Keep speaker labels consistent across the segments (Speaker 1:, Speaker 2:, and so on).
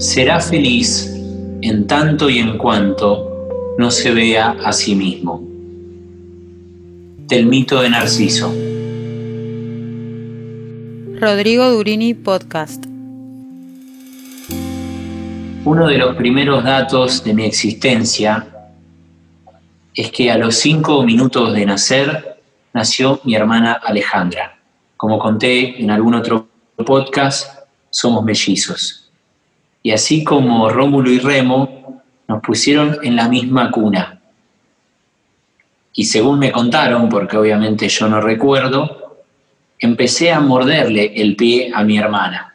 Speaker 1: será feliz en tanto y en cuanto no se vea a sí mismo. Del mito de Narciso.
Speaker 2: Rodrigo Durini Podcast.
Speaker 1: Uno de los primeros datos de mi existencia es que a los cinco minutos de nacer nació mi hermana Alejandra. Como conté en algún otro podcast, somos mellizos. Y así como Rómulo y Remo nos pusieron en la misma cuna. Y según me contaron, porque obviamente yo no recuerdo, empecé a morderle el pie a mi hermana.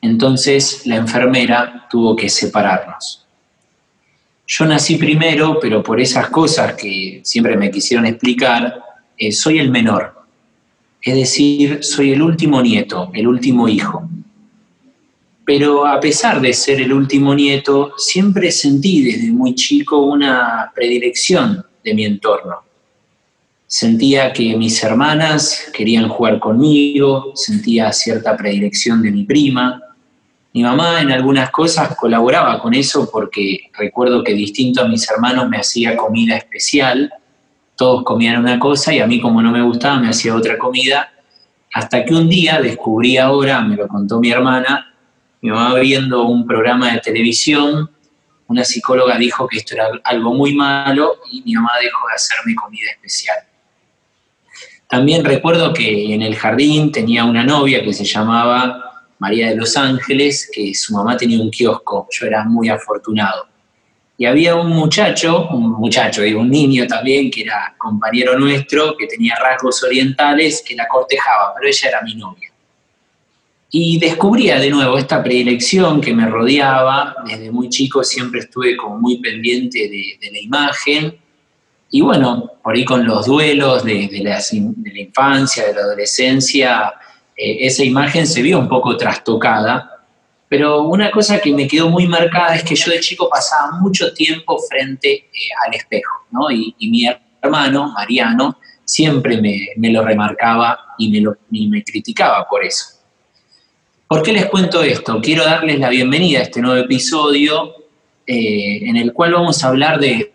Speaker 1: Entonces la enfermera tuvo que separarnos. Yo nací primero, pero por esas cosas que siempre me quisieron explicar, eh, soy el menor. Es decir, soy el último nieto, el último hijo. Pero a pesar de ser el último nieto, siempre sentí desde muy chico una predilección de mi entorno. Sentía que mis hermanas querían jugar conmigo, sentía cierta predilección de mi prima. Mi mamá en algunas cosas colaboraba con eso porque recuerdo que distinto a mis hermanos me hacía comida especial. Todos comían una cosa y a mí como no me gustaba me hacía otra comida. Hasta que un día descubrí ahora, me lo contó mi hermana, mi mamá viendo un programa de televisión, una psicóloga dijo que esto era algo muy malo y mi mamá dejó de hacerme comida especial. También recuerdo que en el jardín tenía una novia que se llamaba María de los Ángeles, que su mamá tenía un kiosco, yo era muy afortunado. Y había un muchacho, un muchacho, digo, un niño también, que era compañero nuestro, que tenía rasgos orientales, que la cortejaba, pero ella era mi novia. Y descubría de nuevo esta predilección que me rodeaba. Desde muy chico siempre estuve como muy pendiente de, la imagen. Y bueno, por ahí con los duelos de, la, infancia, de la adolescencia, eh, esa imagen se vio un poco trastocada. Pero una cosa que me quedó muy marcada es que yo de chico pasaba mucho tiempo frente eh, al espejo, ¿no? Y, mi hermano, Mariano, siempre me, lo remarcaba y me, lo, y me criticaba por eso. ¿Por qué les cuento esto? Quiero darles la bienvenida a este nuevo episodio eh, en el cual vamos a hablar de,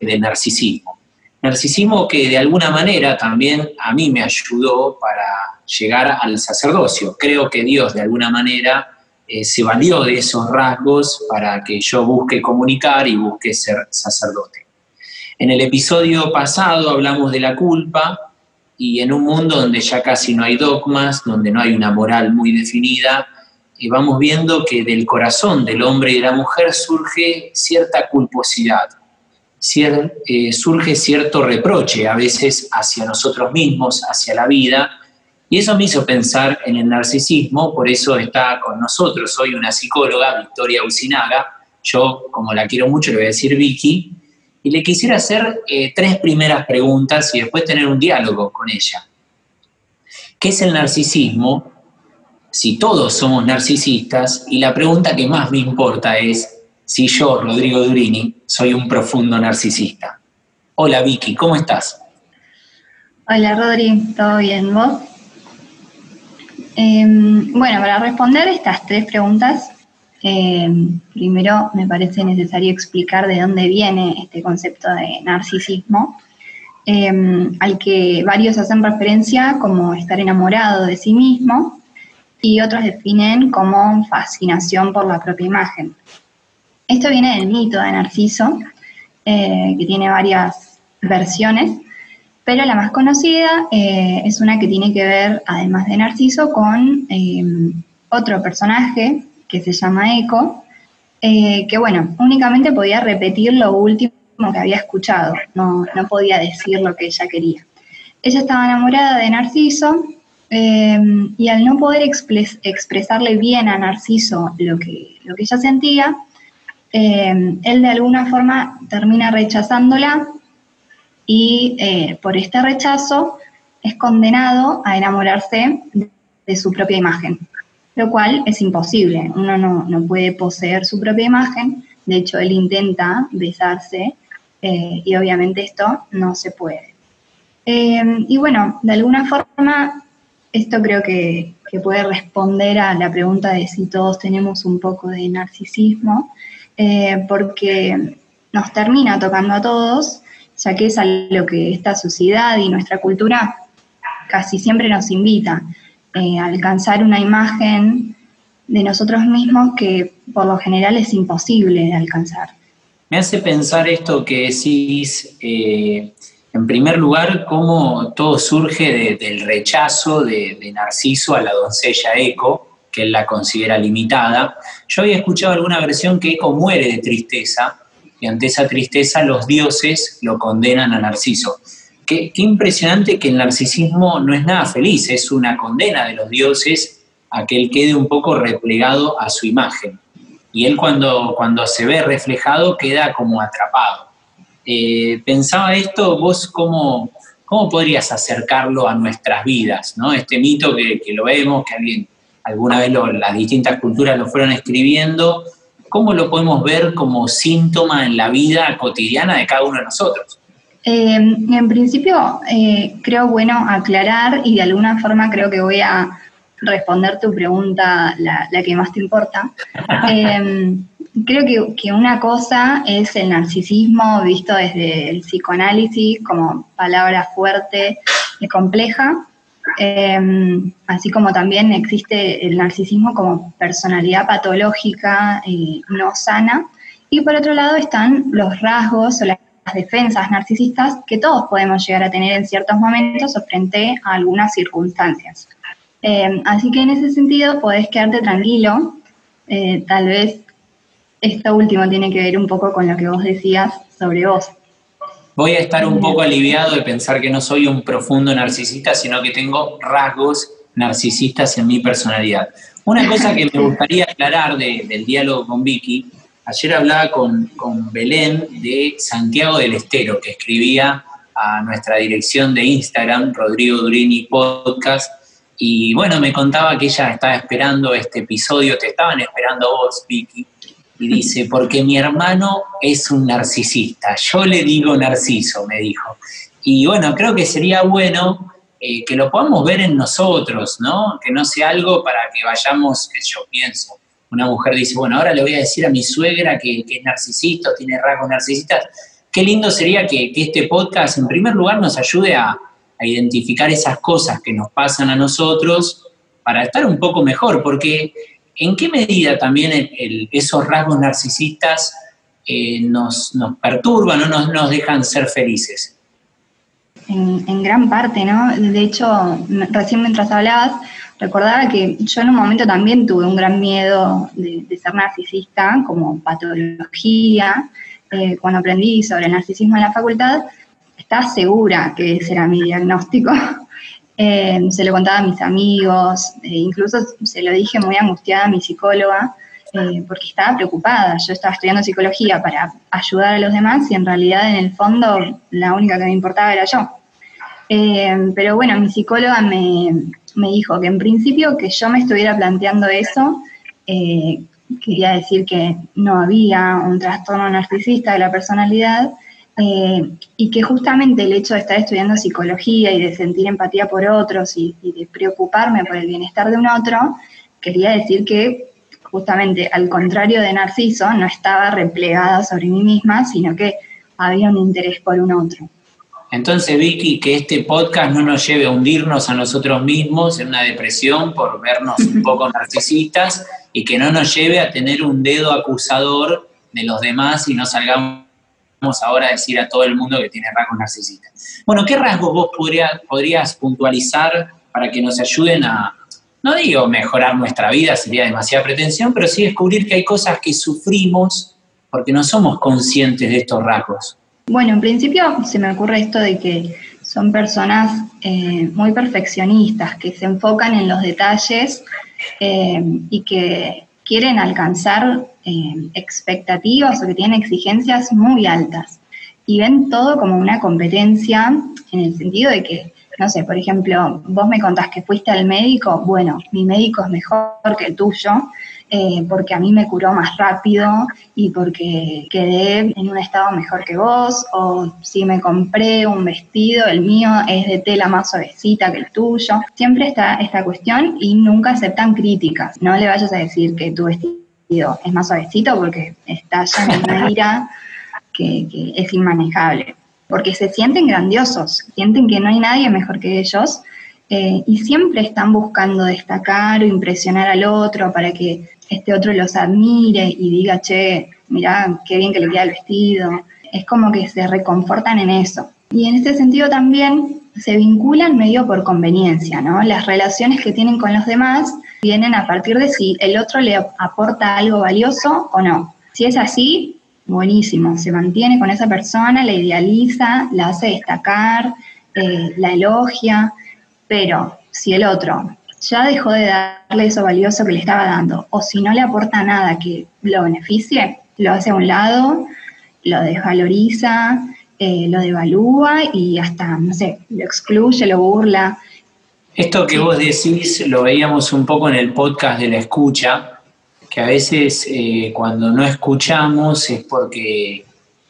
Speaker 1: narcisismo. Narcisismo que de alguna manera también a mí me ayudó para llegar al sacerdocio. Creo que Dios de alguna manera eh, se valió de esos rasgos para que yo busque comunicar y busque ser sacerdote. En el episodio pasado hablamos de la culpa, y en un mundo donde ya casi no hay dogmas, donde no hay una moral muy definida, y eh, vamos viendo que del corazón del hombre y de la mujer surge cierta culposidad, eh, surge cierto reproche a veces hacia nosotros mismos, hacia la vida, y eso me hizo pensar en el narcisismo, por eso está con nosotros hoy una psicóloga, Victoria Usinaga, yo como la quiero mucho le voy a decir Vicky, y le quisiera hacer eh, tres primeras preguntas y después tener un diálogo con ella. ¿Qué es el narcisismo? Si todos somos narcisistas, y la pregunta que más me importa es si yo, Rodrigo Durini, soy un profundo narcisista. Hola Vicky, ¿cómo estás?
Speaker 3: Hola Rodri, ¿todo bien vos? Em, bueno, para responder estas tres preguntas, eh, primero, me parece necesario explicar de dónde viene este concepto de narcisismo, eh, al que varios hacen referencia como estar enamorado de sí mismo y otros definen como fascinación por la propia imagen. Esto viene del mito de Narciso, eh, que tiene varias versiones, pero la más conocida es una que tiene que ver, además de Narciso, con otro personaje que se llama Eco, eh, que bueno, únicamente podía repetir lo último que había escuchado, no, podía decir lo que ella quería. Ella estaba enamorada de Narciso eh, y al no poder expresarle bien a Narciso lo que, lo que ella sentía, eh, él de alguna forma termina rechazándola y por este rechazo es condenado a enamorarse de su propia imagen lo cual es imposible. Uno no, puede poseer su propia imagen, de hecho él intenta besarse eh, y obviamente esto no se puede. Eh, y bueno, de alguna forma esto creo que, puede responder a la pregunta de si todos tenemos un poco de narcisismo, eh, porque nos termina tocando a todos, ya que es a lo que esta sociedad y nuestra cultura casi siempre nos invita, eh, alcanzar una imagen de nosotros mismos que por lo general es imposible de alcanzar.
Speaker 1: Me hace pensar esto que decís, eh, en primer lugar, cómo todo surge del rechazo de, de, Narciso a la doncella Eco, que él la considera limitada. Yo había escuchado alguna versión que Eco muere de tristeza y ante esa tristeza los dioses lo condenan a Narciso. Qué, impresionante que el narcisismo no es nada feliz, es una condena de los dioses a que él quede un poco replegado a su imagen y él cuando, cuando se ve reflejado queda como atrapado. Eh, pensaba esto, vos cómo, cómo podrías acercarlo a nuestras vidas, ¿no? Este mito que, lo vemos, que alguien, alguna vez las distintas culturas lo fueron escribiendo, ¿cómo lo podemos ver como síntoma en la vida cotidiana de cada uno de nosotros?
Speaker 3: Eh, en principio, eh, creo bueno aclarar y de alguna forma creo que voy a responder tu pregunta, la, que más te importa. Em, creo que, que, una cosa es el narcisismo visto desde el psicoanálisis como palabra fuerte y compleja, em, así como también existe el narcisismo como personalidad patológica y no sana. Y por otro lado están los rasgos o las defensas narcisistas que todos podemos llegar a tener en ciertos momentos o frente a algunas circunstancias. Eh, así que en ese sentido podés quedarte tranquilo. Eh, tal vez esto último tiene que ver un poco con lo que vos decías sobre vos.
Speaker 1: Voy a estar un poco aliviado de pensar que no soy un profundo narcisista, sino que tengo rasgos narcisistas en mi personalidad. Una cosa que me gustaría aclarar del diálogo con Vicky, ayer hablaba con, con Belén de Santiago del Estero, que escribía a nuestra dirección de Instagram, Rodrigo Durini Podcast, y bueno, me contaba que ella estaba esperando este episodio, te estaban esperando vos, Vicky. Y dice, porque mi hermano es un narcisista. Yo le digo narciso, me dijo. Y bueno, creo que sería bueno eh, que lo podamos ver en nosotros, ¿no? Que no sea algo para que vayamos, que yo pienso. Una mujer dice, bueno, ahora le voy a decir a mi suegra que, es narcisista, tiene rasgos narcisistas. Qué lindo sería que este podcast, en primer lugar, nos ayude a, identificar esas cosas que nos pasan a nosotros para estar un poco mejor, porque ¿en qué medida también esos rasgos narcisistas eh, nos, perturban o nos, nos dejan ser felices?
Speaker 3: En, gran parte, ¿no? De hecho, recién mientras hablabas, recordaba que yo en un momento también tuve un gran miedo de, ser narcisista como patología. Eh, cuando aprendí sobre el narcisismo en la facultad, estaba segura que ese era mi diagnóstico. Eh, se lo contaba a mis amigos, e incluso se lo dije muy angustiada a mi psicóloga, eh, porque estaba preocupada. Yo estaba estudiando psicología para ayudar a los demás y en realidad en el fondo la única que me importaba era yo. pero bueno, mi psicóloga me, me, dijo que en principio que yo me estuviera planteando eso, quería decir que no había un trastorno narcisista de la personalidad, eh, y que justamente el hecho de estar estudiando psicología y de sentir empatía por otros y, de preocuparme por el bienestar de un otro, quería decir que justamente al contrario de Narciso, no estaba replegada sobre mí misma, sino que había un interés por un otro.
Speaker 1: Entonces, Vicky, que este podcast no nos lleve a hundirnos a nosotros mismos en una depresión por vernos un poco narcisistas y que no nos lleve a tener un dedo acusador de los demás y no salgamos ahora a decir a todo el mundo que tiene rasgos narcisistas. Bueno, ¿qué rasgos vos podrías puntualizar para que nos ayuden a, no digo mejorar nuestra vida, sería demasiada pretensión, pero sí descubrir que hay cosas que sufrimos porque no somos conscientes de estos rasgos?
Speaker 3: Bueno, en principio se me ocurre esto de que son personas eh, muy perfeccionistas, que se enfocan en los detalles eh, y que quieren alcanzar eh, expectativas o que tienen exigencias muy altas. Y ven todo como una competencia en el sentido de que no sé, por ejemplo, vos me contás que fuiste al médico, bueno, mi médico es mejor que el tuyo, eh, porque a mí me curó más rápido y porque quedé en un estado mejor que vos, o si me compré un vestido, el mío es de tela más suavecita que el tuyo. Siempre está esta cuestión y nunca aceptan críticas. No le vayas a decir que tu vestido es más suavecito porque está ya en una ira que, que es inmanejable. Porque se sienten grandiosos, sienten que no hay nadie mejor que ellos eh, y siempre están buscando destacar o impresionar al otro para que este otro los admire y diga, che, mirá, qué bien que le queda el vestido. Es como que se reconfortan en eso. Y en este sentido también se vinculan medio por conveniencia, ¿no? Las relaciones que tienen con los demás vienen a partir de si el otro le aporta algo valioso o no. Si es así, buenísimo, se mantiene con esa persona, la idealiza, la hace destacar, eh, la elogia, pero si el otro ya dejó de darle eso valioso que le estaba dando, o si no le aporta nada que lo beneficie, lo hace a un lado, lo desvaloriza, eh, lo devalúa y hasta, no sé, lo excluye, lo burla.
Speaker 1: Esto que vos decís lo veíamos un poco en el podcast de la escucha, que a veces eh, cuando no escuchamos es porque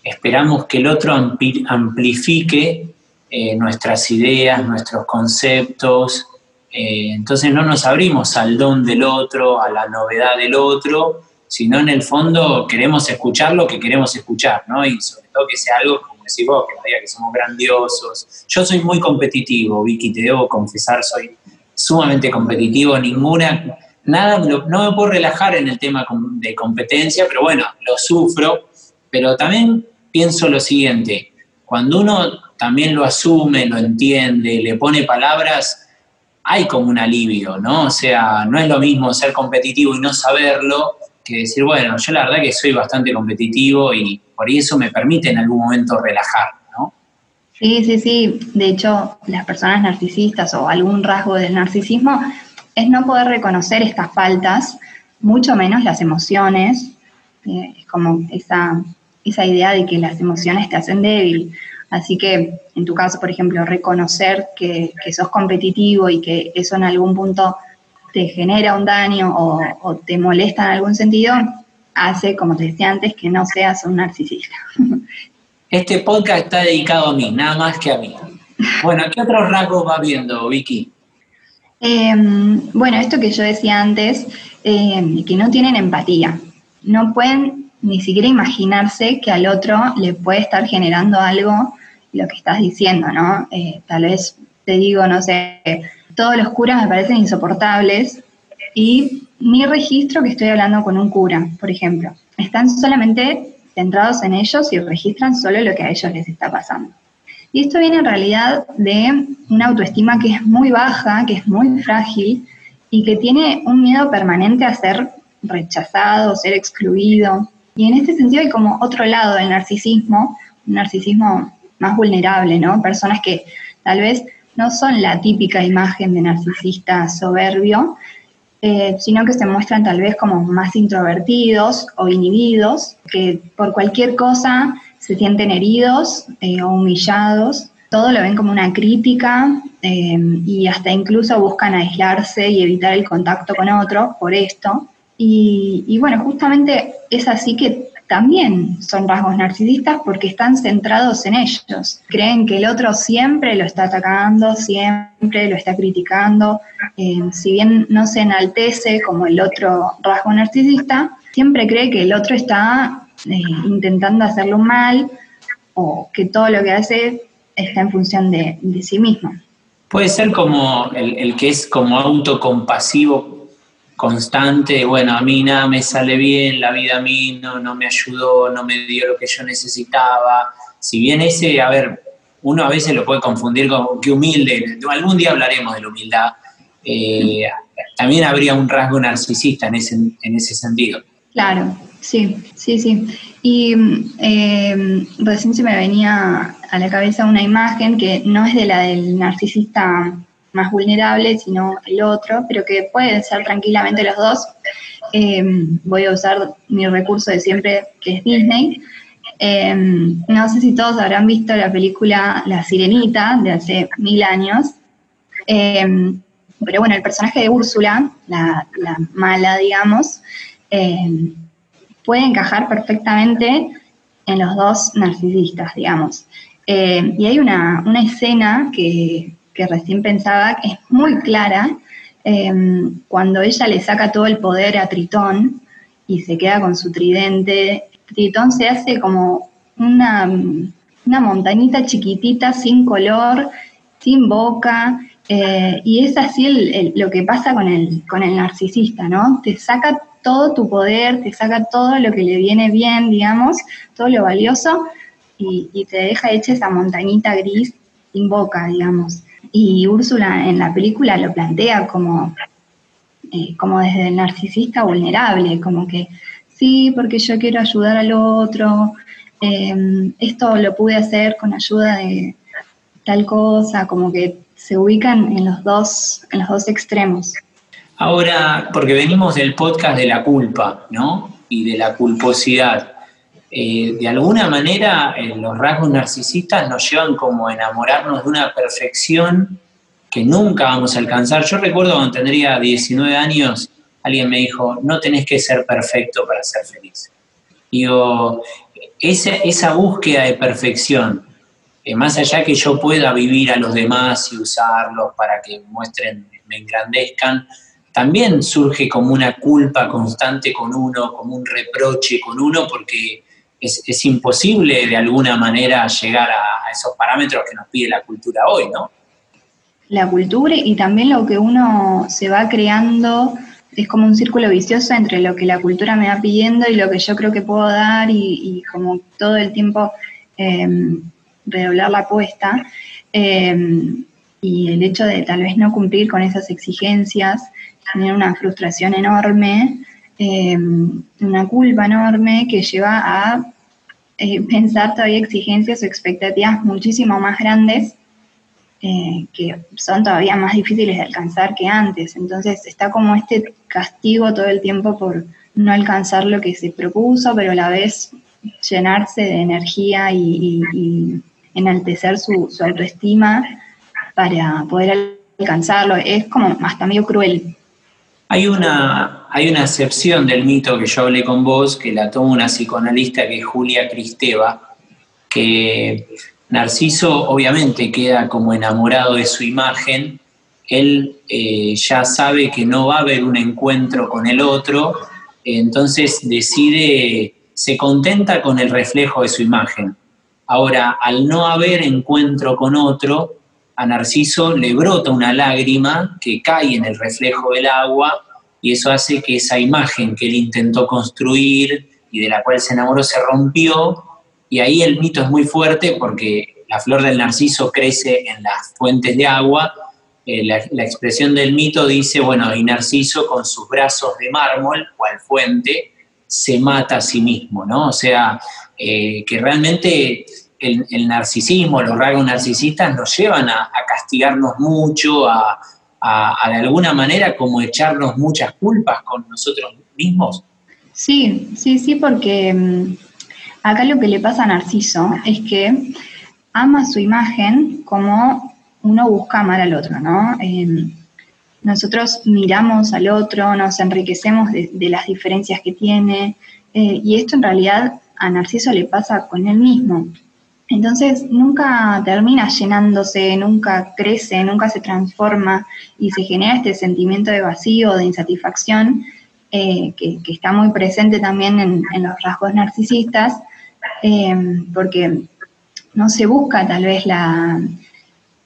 Speaker 1: esperamos que el otro amplifique eh, nuestras ideas, nuestros conceptos, eh, entonces no nos abrimos al don del otro, a la novedad del otro, sino en el fondo queremos escuchar lo que queremos escuchar, ¿no? Y sobre todo que sea algo, como decís vos, que que somos grandiosos. Yo soy muy competitivo, Vicky, te debo confesar, soy sumamente competitivo, ninguna, nada, no me puedo relajar en el tema de competencia, pero bueno, lo sufro, pero también pienso lo siguiente, cuando uno también lo asume, lo entiende, le pone palabras, hay como un alivio, ¿no? O sea, no es lo mismo ser competitivo y no saberlo que decir, bueno, yo la verdad que soy bastante competitivo y por eso me permite en algún momento relajar, ¿no?
Speaker 3: Sí, sí, sí. De hecho, las personas narcisistas o algún rasgo del narcisismo es no poder reconocer estas faltas, mucho menos las emociones. Es como esa, esa idea de que las emociones te hacen débil. Así que en tu caso, por ejemplo, reconocer que, sos competitivo y que eso en algún punto te genera un daño o, te molesta en algún sentido, hace, como te decía antes, que no seas un narcisista.
Speaker 1: Este podcast está dedicado a mí, nada más que a mí. Bueno, ¿qué otros rasgos va viendo, Vicky?
Speaker 3: Em, bueno, esto que yo decía antes, em, que no tienen empatía. No pueden ni siquiera imaginarse que al otro le puede estar generando algo lo que estás diciendo, ¿no? Eh, tal vez te digo, no sé, todos los curas me parecen insoportables y mi registro que estoy hablando con un cura, por ejemplo, están solamente centrados en ellos y registran solo lo que a ellos les está pasando. Y esto viene en realidad de una autoestima que es muy baja, que es muy frágil y que tiene un miedo permanente a ser rechazado, ser excluido. Y en este sentido hay como otro lado del narcisismo, un narcisismo más vulnerable, ¿no? Personas que tal vez no son la típica imagen de narcisista soberbio, eh, sino que se muestran tal vez como más introvertidos o inhibidos, que por cualquier cosa se sienten heridos eh, o humillados, todo lo ven como una crítica eh, y hasta incluso buscan aislarse y evitar el contacto con otro por esto. Y, y bueno, justamente es así que también son rasgos narcisistas porque están centrados en ellos. Creen que el otro siempre lo está atacando, siempre lo está criticando. Eh, si bien no se enaltece como el otro rasgo narcisista, siempre cree que el otro está eh, intentando hacerlo mal o que todo lo que hace está en función de, sí mismo.
Speaker 1: Puede ser como el, el que es como autocompasivo constante, bueno, a mí nada me sale bien, la vida a mí no, no me ayudó, no me dio lo que yo necesitaba. Si bien ese, a ver, uno a veces lo puede confundir con que humilde, algún día hablaremos de la humildad, eh, también habría un rasgo narcisista en ese, en ese sentido.
Speaker 3: Claro, sí, sí, sí. Y eh, recién se me venía a la cabeza una imagen que no es de la del narcisista más vulnerable, sino el otro, pero que pueden ser tranquilamente los dos. Em, voy a usar mi recurso de siempre, que es Disney. Em, no sé si todos habrán visto la película La Sirenita de hace mil años. Pero bueno, el personaje de Úrsula, la, mala, digamos, puede encajar perfectamente en los dos narcisistas, digamos. Em, y hay una, escena que, que, recién pensaba que es muy clara, cuando ella le saca todo el poder a Tritón y se queda con su tridente, Tritón se hace como una, una montañita chiquitita sin color, sin boca, eh, y es así lo que pasa con el, con el narcisista, ¿no? Te saca todo tu poder, te saca todo lo que le viene bien, digamos, todo lo valioso, y, te deja hecha esa montañita gris sin boca, digamos. Y Úrsula en la película lo plantea como, eh, como desde el narcisista vulnerable, como que sí, porque yo quiero ayudar al otro, eh, esto lo pude hacer con ayuda de tal cosa, como que se ubican en los dos, en los dos extremos.
Speaker 1: Ahora, porque venimos del podcast de la culpa, ¿no? Y de la culposidad. Eh, de alguna manera, eh, los rasgos narcisistas nos llevan como a enamorarnos de una perfección que nunca vamos a alcanzar. Yo recuerdo cuando tendría 19 años, alguien me dijo, no tenés que ser perfecto para ser feliz. Digo, esa, esa búsqueda de perfección, eh, más allá que yo pueda vivir a los demás y usarlos para que muestren, me engrandezcan, también surge como una culpa constante con uno, como un reproche con uno, porque es, imposible de alguna manera llegar a, esos parámetros que nos pide la cultura hoy, ¿no?
Speaker 3: La cultura y también lo que uno se va creando es como un círculo vicioso entre lo que la cultura me va pidiendo y lo que yo creo que puedo dar y, como todo el tiempo em, redoblar la apuesta. Em, y el hecho de tal vez no cumplir con esas exigencias genera una frustración enorme, em, una culpa enorme que lleva a eh, pensar todavía exigencias o expectativas muchísimo más grandes eh, que son todavía más difíciles de alcanzar que antes. Entonces está como este castigo todo el tiempo por no alcanzar lo que se propuso, pero a la vez llenarse de energía y, enaltecer su, autoestima para poder alcanzarlo. Es como hasta medio cruel.
Speaker 1: Hay una, hay una excepción del mito que yo hablé con vos, que la toma una psicoanalista que es Julia Cristeva, que Narciso obviamente queda como enamorado de su imagen, él eh, ya sabe que no va a haber un encuentro con el otro, entonces decide, se contenta con el reflejo de su imagen. Ahora, al no haber encuentro con otro, a Narciso le brota una lágrima que cae en el reflejo del agua y eso hace que esa imagen que él intentó construir y de la cual se enamoró se rompió y ahí el mito es muy fuerte porque la flor del narciso crece en las fuentes de agua. Eh, la, expresión del mito dice, bueno, y Narciso con sus brazos de mármol, cual fuente, se mata a sí mismo, ¿no? O sea, eh, que realmente el, narcisismo, los rasgos narcisistas nos llevan a, castigarnos mucho, a, a, de alguna manera como echarnos muchas culpas con nosotros mismos.
Speaker 3: Sí, sí, sí, porque mm, Acá lo que le pasa a Narciso es que ama su imagen como uno busca amar al otro, ¿no? Em, nosotros miramos al otro, nos enriquecemos de, las diferencias que tiene, eh, y esto en realidad a Narciso le pasa con él mismo. Entonces nunca termina llenándose, nunca crece, nunca se transforma y se genera este sentimiento de vacío, de insatisfacción, eh, que, está muy presente también en, los rasgos narcisistas, eh, porque no se busca tal vez la,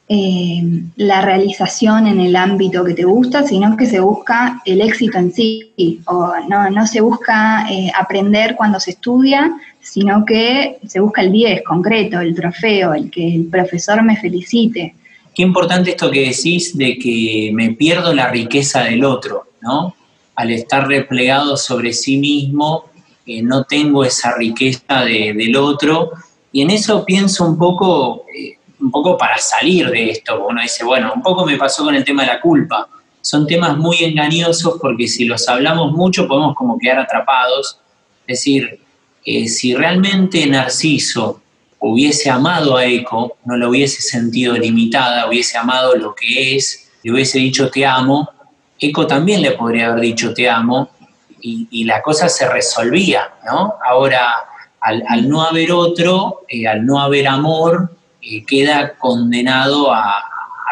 Speaker 3: eh, la realización en el ámbito que te gusta, sino que se busca el éxito en sí, o no, se busca eh, aprender cuando se estudia, sino que se busca el 10 concreto, el trofeo, el que el profesor me felicite.
Speaker 1: Qué importante esto que decís de que me pierdo la riqueza del otro, ¿no? Al estar replegado sobre sí mismo, no tengo esa riqueza del otro. Y en eso pienso un poco, eh, un poco para salir de esto. Uno dice, bueno, un poco me pasó con el tema de la culpa. Son temas muy engañosos porque si los hablamos mucho podemos como quedar atrapados. Es decir, eh, si realmente Narciso hubiese amado a Eco, no lo hubiese sentido limitada, hubiese amado lo que es, le hubiese dicho te amo, Eco también le podría haber dicho te amo y, la cosa se resolvía, ¿no? Ahora, al, no haber otro, eh, al no haber amor, queda condenado a,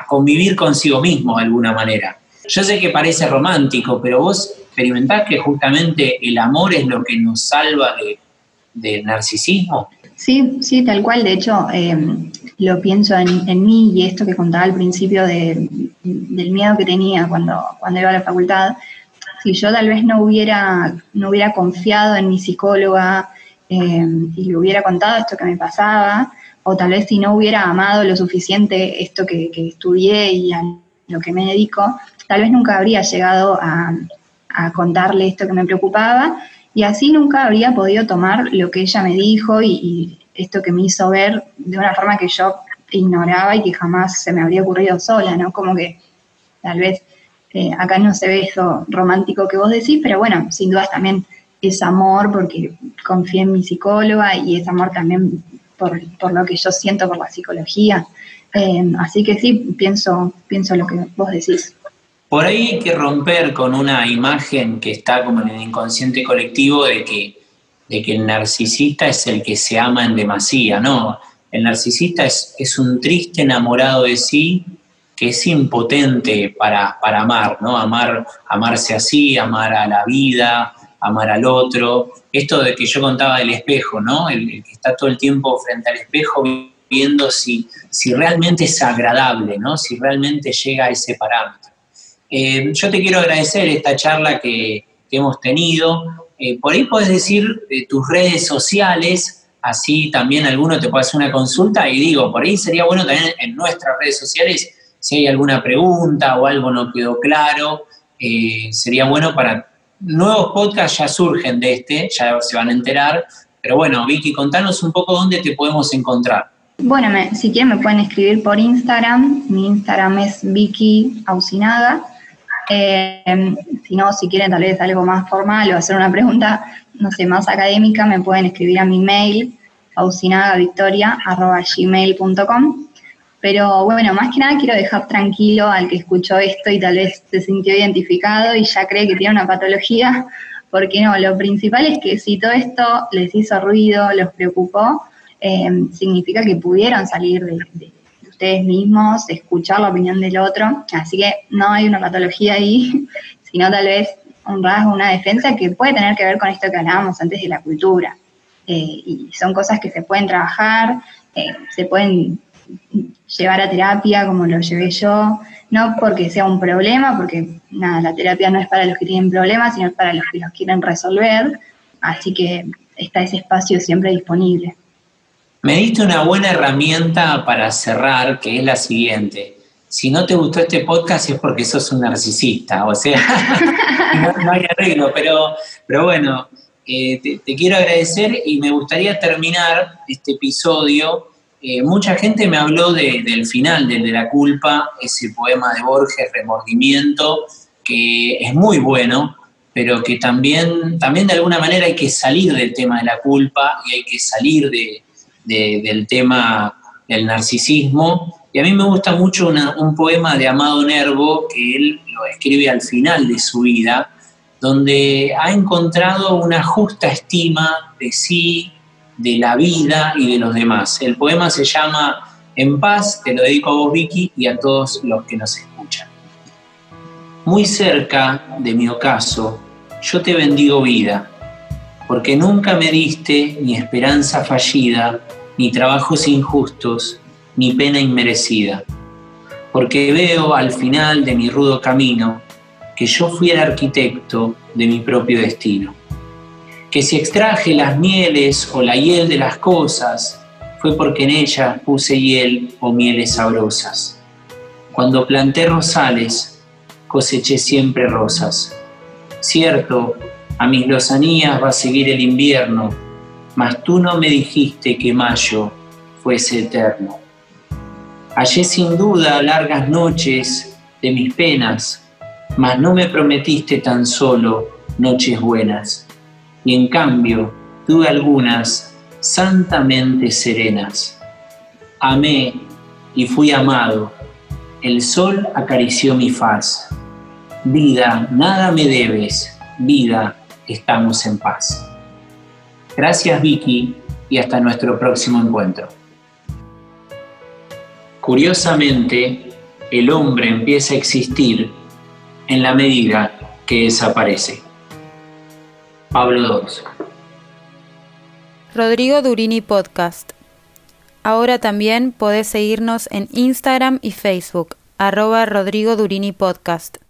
Speaker 1: convivir consigo mismo de alguna manera. Yo sé que parece romántico, pero vos experimentás que justamente el amor es lo que nos salva de, del narcisismo.
Speaker 3: Sí, sí, tal cual. De hecho, em, lo pienso en, mí y esto que contaba al principio del miedo que tenía cuando, cuando iba a la facultad. Si yo tal vez no hubiera, no hubiera confiado en mi psicóloga em, y le hubiera contado esto que me pasaba, o tal vez si no hubiera amado lo suficiente esto que, estudié y a lo que me dedico, tal vez nunca habría llegado a, a contarle esto que me preocupaba y así nunca habría podido tomar lo que ella me dijo y, esto que me hizo ver de una forma que yo ignoraba y que jamás se me habría ocurrido sola, ¿no? Como que tal vez eh, acá no se ve eso romántico que vos decís, pero bueno, sin dudas también es amor porque confié en mi psicóloga y es amor también por, lo que yo siento por la psicología. Eh, así que sí, pienso, pienso lo que vos decís.
Speaker 1: Por ahí hay que romper con una imagen que está como en el inconsciente colectivo de que, de que el narcisista es el que se ama en demasía, ¿no? El narcisista es, es un triste enamorado de sí que es impotente para, para amar, ¿no? Amar, amarse así, amar a la vida, amar al otro. Esto de que yo contaba del espejo, ¿no? El, que está todo el tiempo frente al espejo viendo si, si realmente es agradable, ¿no? Si realmente llega a ese parámetro. Eh, yo te quiero agradecer esta charla que, hemos tenido. Eh, por ahí puedes decir eh, tus redes sociales, así también alguno te puede hacer una consulta y digo, por ahí sería bueno también en nuestras redes sociales, si hay alguna pregunta o algo no quedó claro, sería bueno para... Nuevos podcasts ya surgen de este, ya se van a enterar, pero bueno, Vicky, contanos un poco dónde te podemos encontrar.
Speaker 3: Bueno, si quieren me pueden escribir por Instagram. Mi Instagram es Vicky Ausinaga. Eh, si no, si quieren tal vez algo más formal o hacer una pregunta, no sé, más académica, me pueden escribir a mi mail, ausinagavictoria.gmail.com. Pero bueno, más que nada quiero dejar tranquilo al que escuchó esto y tal vez se sintió identificado y ya cree que tiene una patología, porque no, lo principal es que si todo esto les hizo ruido, los preocupó, eh, significa que pudieron salir de ustedes mismos, escuchar la opinión del otro. Así que no hay una patología ahí, sino tal vez un rasgo, una defensa que puede tener que ver con esto que hablábamos antes de la cultura. Eh, y son cosas que se pueden trabajar, eh, se pueden llevar a terapia como lo llevé yo, no porque sea un problema, porque nada, la terapia no es para los que tienen problemas, sino para los que los quieren resolver, así que está ese espacio siempre disponible.
Speaker 1: Me diste una buena herramienta para cerrar, que es la siguiente. Si no te gustó este podcast es porque sos un narcisista, o sea, no, hay arreglo, pero, pero bueno, eh, te, quiero agradecer y me gustaría terminar este episodio. Eh, mucha gente me habló del final, del de la culpa, ese poema de Borges, Remordimiento, que es muy bueno, pero que también, también de alguna manera hay que salir del tema de la culpa y hay que salir de, del tema del narcisismo. Y a mí me gusta mucho un poema de Amado Nervo que él lo escribe al final de su vida, donde ha encontrado una justa estima de sí, de la vida y de los demás. El poema se llama En paz, te lo dedico a vos Vicky y a todos los que nos escuchan. Muy cerca de mi ocaso, yo te bendigo vida porque nunca me diste ni esperanza fallida, ni trabajos injustos, ni pena inmerecida. Porque veo al final de mi rudo camino que yo fui el arquitecto de mi propio destino. Que si extraje las mieles o la hiel de las cosas, fue porque en ellas puse hiel o mieles sabrosas. Cuando planté rosales, coseché siempre rosas. Cierto a mis lozanías va a seguir el invierno, mas tú no me dijiste que mayo fuese eterno. Hallé sin duda largas noches de mis penas, mas no me prometiste tan solo noches buenas, y en cambio tuve algunas santamente serenas. Amé y fui amado, El sol acarició mi faz. Vida, nada me debes. Vida, estamos en paz. Gracias Vicky y hasta nuestro próximo encuentro. Curiosamente, el hombre empieza a existir en la medida que desaparece. Pablo.
Speaker 2: Rodrigo Durini Podcast. Ahora también podés seguirnos en Instagram y Facebook, arroba Rodrigo Durini Podcast.